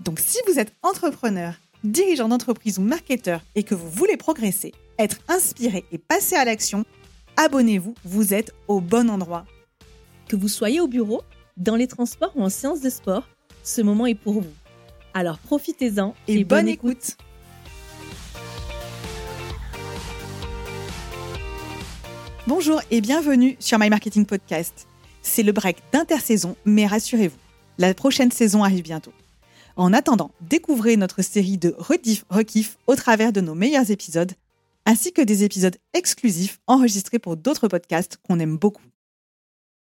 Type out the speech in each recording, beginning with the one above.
Donc si vous êtes entrepreneur, dirigeant d'entreprise ou marketeur et que vous voulez progresser, être inspiré et passer à l'action, abonnez-vous, vous êtes au bon endroit. Que vous soyez au bureau, dans les transports ou en séance de sport, ce moment est pour vous. Alors profitez-en et, bonne, écoute. Bonjour et bienvenue sur My Marketing Podcast. C'est le break d'intersaison, mais rassurez-vous, la prochaine saison arrive bientôt. En attendant, découvrez notre série de rediff rekiff au travers de nos meilleurs épisodes, ainsi que des épisodes exclusifs enregistrés pour d'autres podcasts qu'on aime beaucoup.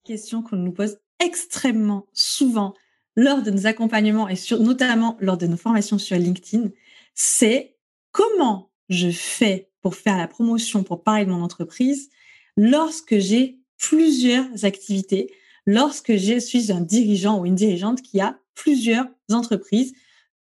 Question qu'on nous pose extrêmement souvent lors de nos accompagnements et notamment lors de nos formations sur LinkedIn, c'est comment je fais pour faire la promotion, pour parler de mon entreprise lorsque j'ai plusieurs activités, lorsque je suis un dirigeant ou une dirigeante qui a plusieurs entreprises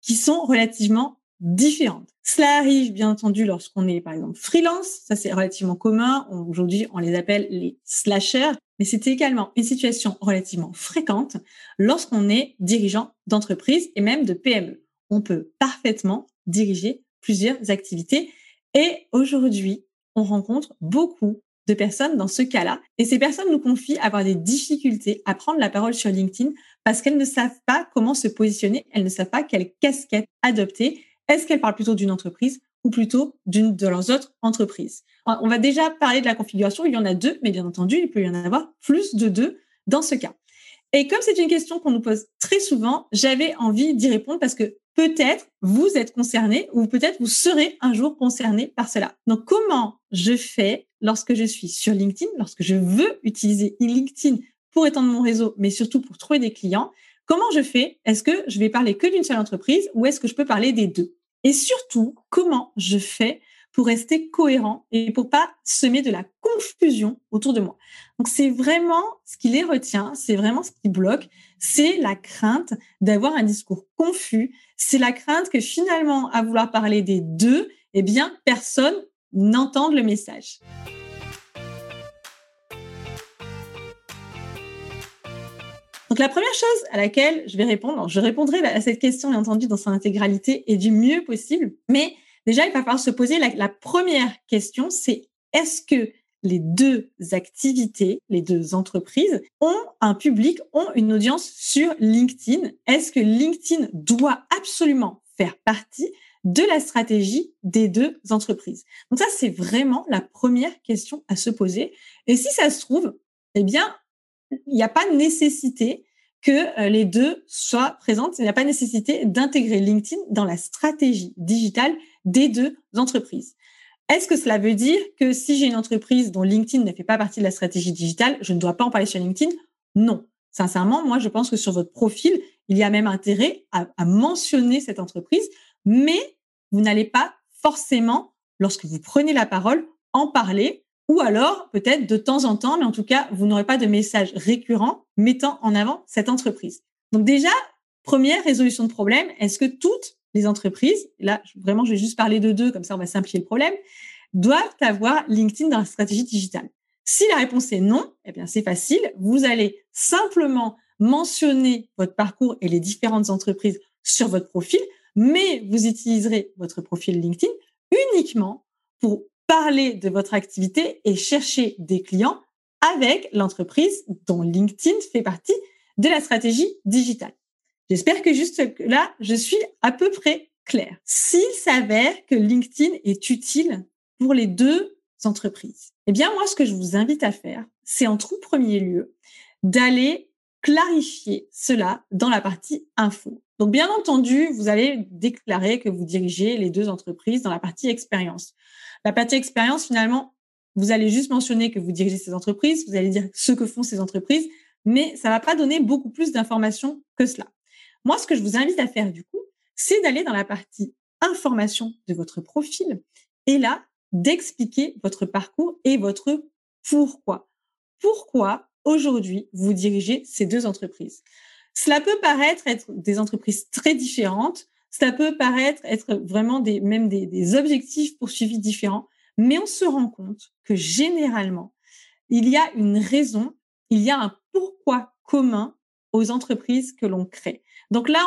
qui sont relativement différentes. Cela arrive bien entendu lorsqu'on est par exemple freelance, ça c'est relativement commun, aujourd'hui on les appelle les slashers, mais c'est également une situation relativement fréquente lorsqu'on est dirigeant d'entreprise et même de PME. On peut parfaitement diriger plusieurs activités et aujourd'hui on rencontre beaucoup de personnes dans ce cas-là. Et ces personnes nous confient avoir des difficultés à prendre la parole sur LinkedIn parce qu'elles ne savent pas comment se positionner, elles ne savent pas quelle casquette adopter. Est-ce qu'elles parlent plutôt d'une entreprise ou plutôt d'une de leurs autres entreprises? On va déjà parler de la configuration, il y en a deux, mais bien entendu, il peut y en avoir plus de deux dans ce cas. Et comme c'est une question qu'on nous pose très souvent, j'avais envie d'y répondre parce que peut-être vous êtes concerné ou peut-être vous serez un jour concerné par cela. Donc, comment je fais lorsque je suis sur LinkedIn, lorsque je veux utiliser LinkedIn pour étendre mon réseau, mais surtout pour trouver des clients Comment je fais? Est-ce que je vais parler que d'une seule entreprise ou est-ce que je peux parler des deux? Et surtout, comment je fais pour rester cohérent et pour pas semer de la confusion autour de moi? Donc c'est vraiment ce qui les retient, c'est vraiment ce qui bloque, c'est la crainte d'avoir un discours confus, c'est la crainte que finalement à vouloir parler des deux, eh bien personne n'entende le message. Donc la première chose à laquelle je vais répondre, je répondrai à cette question bien entendu dans son intégralité et du mieux possible, mais Déjà, il va falloir se poser la, première question, c'est est-ce que les deux activités, les deux entreprises ont un public, ont une audience sur LinkedIn? Est-ce que LinkedIn doit absolument faire partie de la stratégie des deux entreprises Donc ça, c'est vraiment la première question à se poser. Et si ça se trouve, eh bien, il n'y a pas nécessité que euh, les deux soient présentes. Il n'y a pas nécessité d'intégrer LinkedIn dans la stratégie digitale des deux entreprises. Est-ce que cela veut dire que si j'ai une entreprise dont LinkedIn ne fait pas partie de la stratégie digitale, je ne dois pas en parler sur LinkedIn? Non. Sincèrement, moi, je pense que sur votre profil, il y a même intérêt à, à mentionner cette entreprise, mais vous n'allez pas forcément, lorsque vous prenez la parole, en parler ou alors peut-être de temps en temps, mais en tout cas, vous n'aurez pas de message récurrent mettant en avant cette entreprise. Donc déjà, première résolution de problème, est-ce que toutes les entreprises, là vraiment je vais juste parler de deux, comme ça on va simplifier le problème, doivent avoir LinkedIn dans la stratégie digitale? Si la réponse est non, eh bien c'est facile, vous allez simplement mentionner votre parcours et les différentes entreprises sur votre profil, mais vous utiliserez votre profil LinkedIn uniquement pour parler de votre activité et chercher des clients avec l'entreprise dont LinkedIn fait partie de la stratégie digitale. J'espère que juste là, je suis à peu près claire. S'il s'avère que LinkedIn est utile pour les deux entreprises, eh bien, moi, ce que je vous invite à faire, c'est en tout premier lieu d'aller clarifier cela dans la partie info. Donc, bien entendu, vous allez déclarer que vous dirigez les deux entreprises dans la partie expérience. La partie expérience, finalement, vous allez juste mentionner que vous dirigez ces entreprises, vous allez dire ce que font ces entreprises, mais ça va pas donner beaucoup plus d'informations que cela. Moi, ce que je vous invite à faire du coup, c'est d'aller dans la partie information de votre profil et là, d'expliquer votre parcours et votre pourquoi. Pourquoi aujourd'hui vous dirigez ces deux entreprises Cela peut paraître être des entreprises très différentes, ça peut paraître être vraiment des, même des, objectifs poursuivis différents, mais on se rend compte que généralement, il y a une raison, il y a un pourquoi commun aux entreprises que l'on crée. Donc là,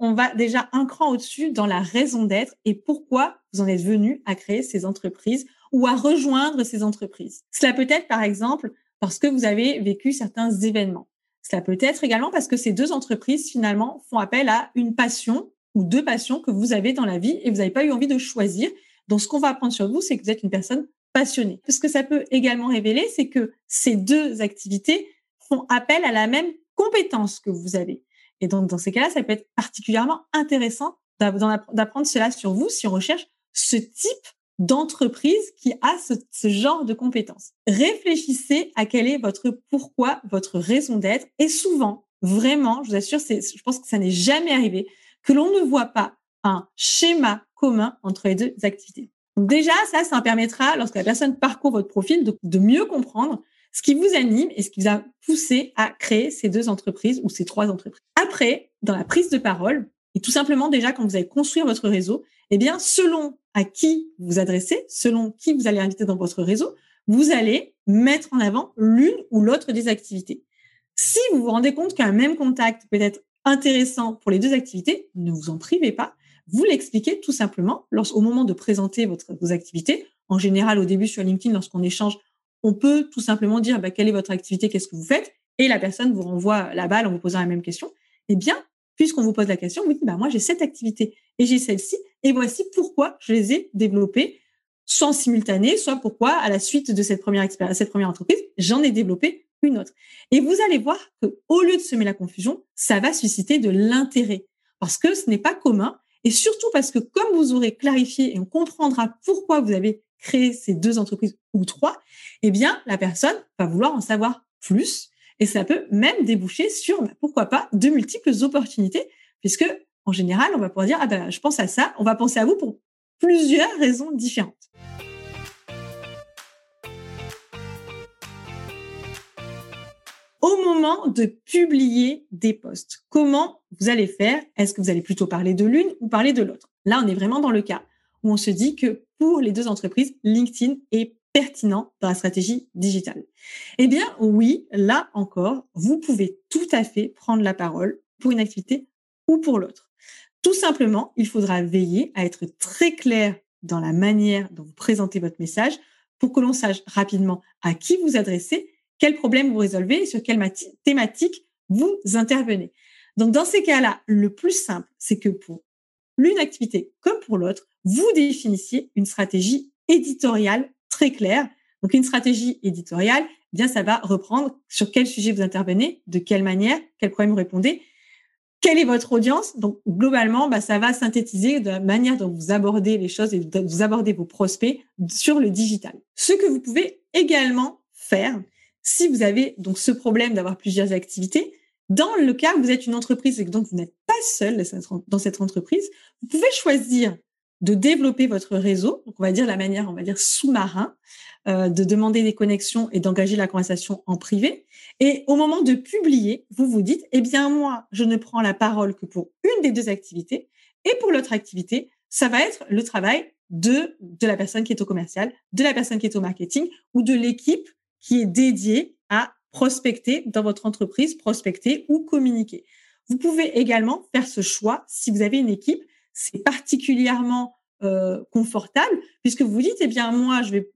on, va déjà un cran au-dessus dans la raison d'être et pourquoi vous en êtes venu à créer ces entreprises ou à rejoindre ces entreprises. Cela peut être, par exemple, parce que vous avez vécu certains événements. Cela peut être également parce que ces deux entreprises, finalement, font appel à une passion ou deux passions que vous avez dans la vie et vous n'avez pas eu envie de choisir. Donc, ce qu'on va apprendre sur vous, c'est que vous êtes une personne passionnée. Ce que ça peut également révéler, c'est que ces deux activités font appel à la même compétence que vous avez. Et donc, dans ces cas-là, ça peut être particulièrement intéressant d'apprendre cela sur vous si on recherche ce type d'entreprise qui a ce, genre de compétences. Réfléchissez à quel est votre pourquoi, votre raison d'être. Et souvent, vraiment, je vous assure, je pense que ça n'est jamais arrivé que l'on ne voit pas un schéma commun entre les deux activités. Donc déjà, ça, ça permettra, lorsque la personne parcourt votre profil, de mieux comprendre ce qui vous anime et ce qui vous a poussé à créer ces deux entreprises ou ces trois entreprises. Après, dans la prise de parole, et tout simplement déjà quand vous allez construire votre réseau, eh bien, selon à qui vous adressez, selon qui vous allez inviter dans votre réseau, vous allez mettre en avant l'une ou l'autre des activités. Si vous vous rendez compte qu'un même contact peut être intéressant pour les deux activités, ne vous en privez pas. Vous l'expliquez tout simplement au moment de présenter votre, vos activités. En général, au début sur LinkedIn, lorsqu'on échange, on peut tout simplement dire bah, quelle est votre activité, qu'est-ce que vous faites, et la personne vous renvoie la balle en vous posant la même question. Eh bien, puisqu'on vous pose la question, vous dites bah, moi j'ai cette activité et j'ai celle-ci, et voici pourquoi je les ai développées, soit en simultané, soit pourquoi à la suite de cette première cette première entreprise, j'en ai développé une autre. Et vous allez voir que au lieu de semer la confusion, ça va susciter de l'intérêt parce que ce n'est pas commun et surtout parce que comme vous aurez clarifié et on comprendra pourquoi vous avez créer ces deux entreprises ou trois, eh bien, la personne va vouloir en savoir plus. Et ça peut même déboucher sur, bah, pourquoi pas, de multiples opportunités, puisque en général, on va pouvoir dire, ah ben, je pense à ça, on va penser à vous pour plusieurs raisons différentes. Au moment de publier des posts, comment vous allez faire? Est-ce que vous allez plutôt parler de l'une ou parler de l'autre? Là, on est vraiment dans le cas où on se dit que pour les deux entreprises, LinkedIn est pertinent dans la stratégie digitale Eh bien, oui, là encore, vous pouvez tout à fait prendre la parole pour une activité ou pour l'autre. Tout simplement, il faudra veiller à être très clair dans la manière dont vous présentez votre message pour que l'on sache rapidement à qui vous adressez, quel problème vous résolvez et sur quelle thématique vous intervenez. Donc, dans ces cas-là, le plus simple, c'est que pour l'une activité comme pour l'autre, vous définissiez une stratégie éditoriale très claire. Donc, une stratégie éditoriale, eh bien, ça va reprendre sur quel sujet vous intervenez, de quelle manière, quel problème vous répondez, quelle est votre audience. Donc, globalement, bah, ça va synthétiser de la manière dont vous abordez les choses et vous abordez vos prospects sur le digital. Ce que vous pouvez également faire, si vous avez donc ce problème d'avoir plusieurs activités, dans le cas où vous êtes une entreprise et que donc vous n'êtes pas seul dans cette entreprise, vous pouvez choisir de développer votre réseau, on va dire la manière, on va dire sous-marin, euh, de demander des connexions et d'engager la conversation en privé. Et au moment de publier, vous vous dites, eh bien moi, je ne prends la parole que pour une des deux activités, et pour l'autre activité, ça va être le travail de de la personne qui est au commercial, de la personne qui est au marketing ou de l'équipe qui est dédiée à prospecter dans votre entreprise, prospecter ou communiquer. Vous pouvez également faire ce choix si vous avez une équipe c'est particulièrement euh, confortable puisque vous dites, eh bien, moi, je vais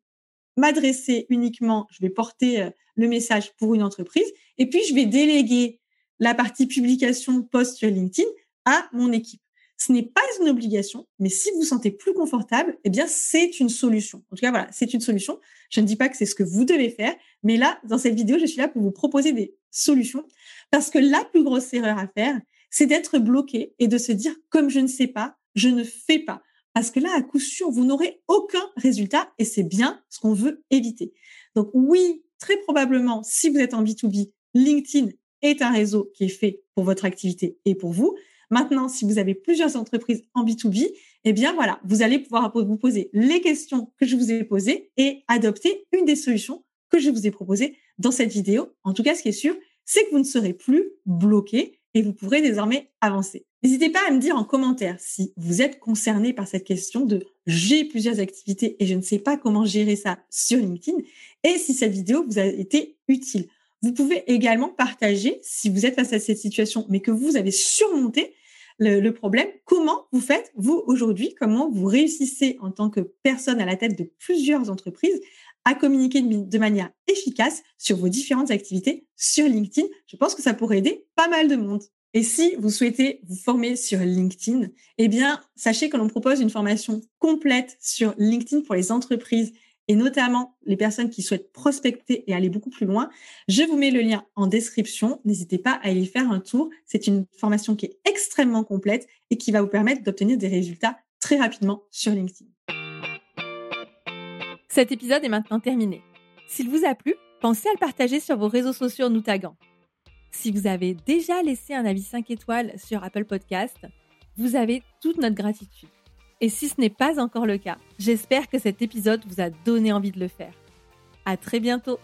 m'adresser uniquement, je vais porter euh, le message pour une entreprise et puis je vais déléguer la partie publication post sur LinkedIn à mon équipe. Ce n'est pas une obligation, mais si vous vous sentez plus confortable, eh bien, c'est une solution. En tout cas, voilà, c'est une solution. Je ne dis pas que c'est ce que vous devez faire, mais là, dans cette vidéo, je suis là pour vous proposer des solutions parce que la plus grosse erreur à faire, c'est d'être bloqué et de se dire, comme je ne sais pas, je ne fais pas. Parce que là, à coup sûr, vous n'aurez aucun résultat et c'est bien ce qu'on veut éviter. Donc oui, très probablement, si vous êtes en B2B, LinkedIn est un réseau qui est fait pour votre activité et pour vous. Maintenant, si vous avez plusieurs entreprises en B2B, eh bien voilà, vous allez pouvoir vous poser les questions que je vous ai posées et adopter une des solutions que je vous ai proposées dans cette vidéo. En tout cas, ce qui est sûr, c'est que vous ne serez plus bloqué et vous pourrez désormais avancer. N'hésitez pas à me dire en commentaire si vous êtes concerné par cette question de j'ai plusieurs activités et je ne sais pas comment gérer ça sur LinkedIn et si cette vidéo vous a été utile. Vous pouvez également partager si vous êtes face à cette situation mais que vous avez surmonté le, problème, comment vous faites, vous, aujourd'hui, comment vous réussissez en tant que personne à la tête de plusieurs entreprises à communiquer de manière efficace sur vos différentes activités sur LinkedIn. Je pense que ça pourrait aider pas mal de monde. Et si vous souhaitez vous former sur LinkedIn, eh bien, sachez que l'on propose une formation complète sur LinkedIn pour les entreprises et notamment les personnes qui souhaitent prospecter et aller beaucoup plus loin. Je vous mets le lien en description. N'hésitez pas à y faire un tour. C'est une formation qui est extrêmement complète et qui va vous permettre d'obtenir des résultats très rapidement sur LinkedIn. Cet épisode est maintenant terminé. S'il vous a plu, pensez à le partager sur vos réseaux sociaux en nous taguant. Si vous avez déjà laissé un avis 5 étoiles sur Apple Podcast, vous avez toute notre gratitude. Et si ce n'est pas encore le cas, j'espère que cet épisode vous a donné envie de le faire. À très bientôt!